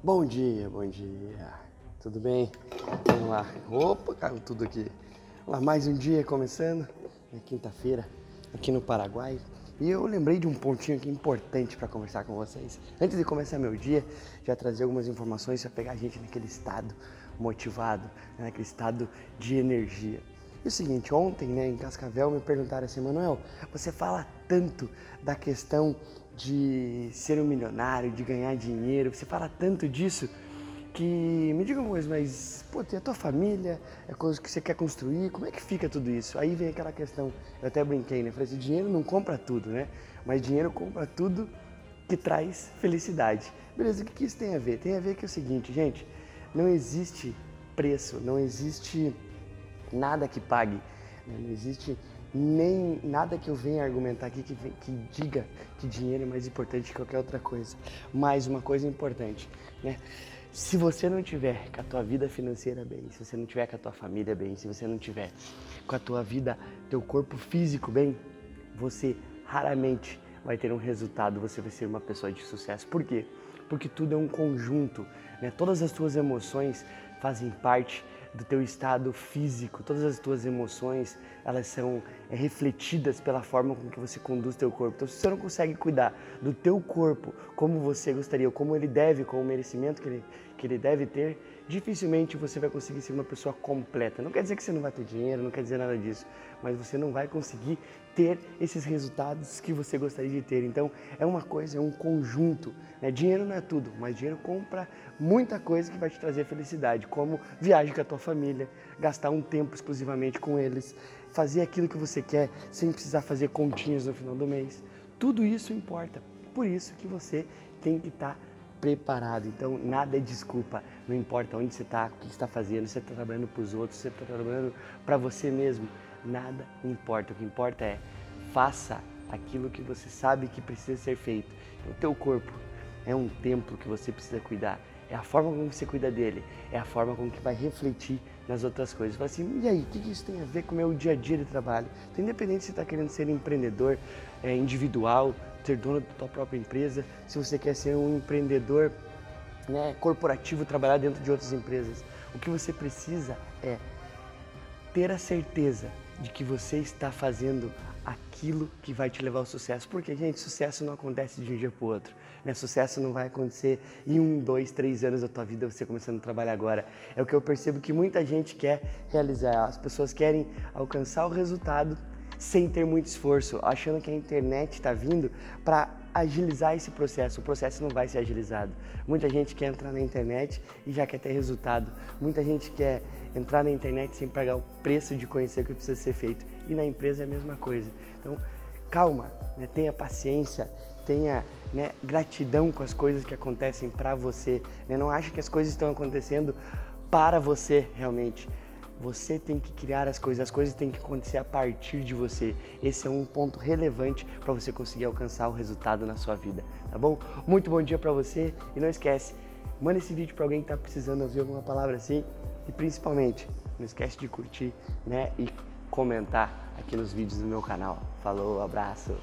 Bom dia, bom dia. Tudo bem? Vamos lá. Opa, caiu tudo aqui. Vamos lá, mais um dia começando. É quinta-feira, aqui no Paraguai. E eu lembrei de um pontinho aqui importante para conversar com vocês. Antes de começar meu dia, já trazer algumas informações para pegar a gente naquele estado motivado, né, naquele estado de energia. E o seguinte, ontem, né, em Cascavel, me perguntaram assim, Manuel, você fala tanto da questão de ser um milionário, de ganhar dinheiro, você fala tanto disso que me diga uma coisa, mas pô, tem a tua família, é coisa que você quer construir, como é que fica tudo isso? Aí vem aquela questão, eu até brinquei, né? Falei assim, dinheiro não compra tudo, né? Mas dinheiro compra tudo que traz felicidade. Beleza, o que, isso tem a ver? Tem a ver que é o seguinte, gente, não existe preço, não existe nada que pague, né? não existe nem nada que eu venha argumentar aqui que, que, diga que dinheiro é mais importante que qualquer outra coisa. Mas uma coisa importante, né? Se você não tiver com a tua vida financeira bem, se você não tiver com a tua família bem, se você não tiver com a tua vida, teu corpo físico bem, você raramente vai ter um resultado, você vai ser uma pessoa de sucesso. Por quê? Porque tudo é um conjunto, né? Todas as tuas emoções fazem parte do teu estado físico, todas as tuas emoções, elas são é, refletidas pela forma com que você conduz teu corpo. Então, se você não consegue cuidar do teu corpo como você gostaria, ou como ele deve, com o merecimento que ele, que ele deve ter, dificilmente você vai conseguir ser uma pessoa completa. Não quer dizer que você não vai ter dinheiro, não quer dizer nada disso, mas você não vai conseguir ter esses resultados que você gostaria de ter. Então, é uma coisa, é um conjunto. Né? Dinheiro não é tudo, mas dinheiro compra muita coisa que vai te trazer felicidade, como viagem com a tua família, gastar um tempo exclusivamente com eles, fazer aquilo que você quer sem precisar fazer continhas no final do mês. Tudo isso importa. Por isso que você tem que estar tá preparado. Então, nada é desculpa. Não importa onde você está, o que você está fazendo, se você está trabalhando para os outros, se você está trabalhando para você mesmo. Nada importa. O que importa é faça aquilo que você sabe que precisa ser feito. O teu corpo é um templo que você precisa cuidar. É a forma como você cuida dele, é a forma como que vai refletir nas outras coisas. Fala assim, e aí, o que isso tem a ver com o meu dia a dia de trabalho? Então, independente se você está querendo ser empreendedor é, individual, ser dono da tua própria empresa, se você quer ser um empreendedor né, corporativo, trabalhar dentro de outras empresas, o que você precisa é ter a certeza de que você está fazendo aquilo que vai te levar ao sucesso. Porque, gente, sucesso não acontece de um dia para o outro. Né? Sucesso não vai acontecer em um, dois, três anos da tua vida você começando a trabalhar agora. É o que eu percebo que muita gente quer realizar. As pessoas querem alcançar o resultado sem ter muito esforço, achando que a internet está vindo para agilizar esse processo. O processo não vai ser agilizado. Muita gente quer entrar na internet e já quer ter resultado. Muita gente quer entrar na internet sem pagar o preço de conhecer o que precisa ser feito. E na empresa é a mesma coisa. Então, calma, né? tenha paciência, tenha né, gratidão com as coisas que acontecem para você. Né? Não ache que as coisas estão acontecendo para você realmente. Você tem que criar as coisas, as coisas têm que acontecer a partir de você. Esse é um ponto relevante para você conseguir alcançar o resultado na sua vida, tá bom? Muito bom dia para você e não esquece, manda esse vídeo para alguém que está precisando ouvir alguma palavra assim e principalmente não esquece de curtir, né, e comentar aqui nos vídeos do meu canal. Falou, abraço.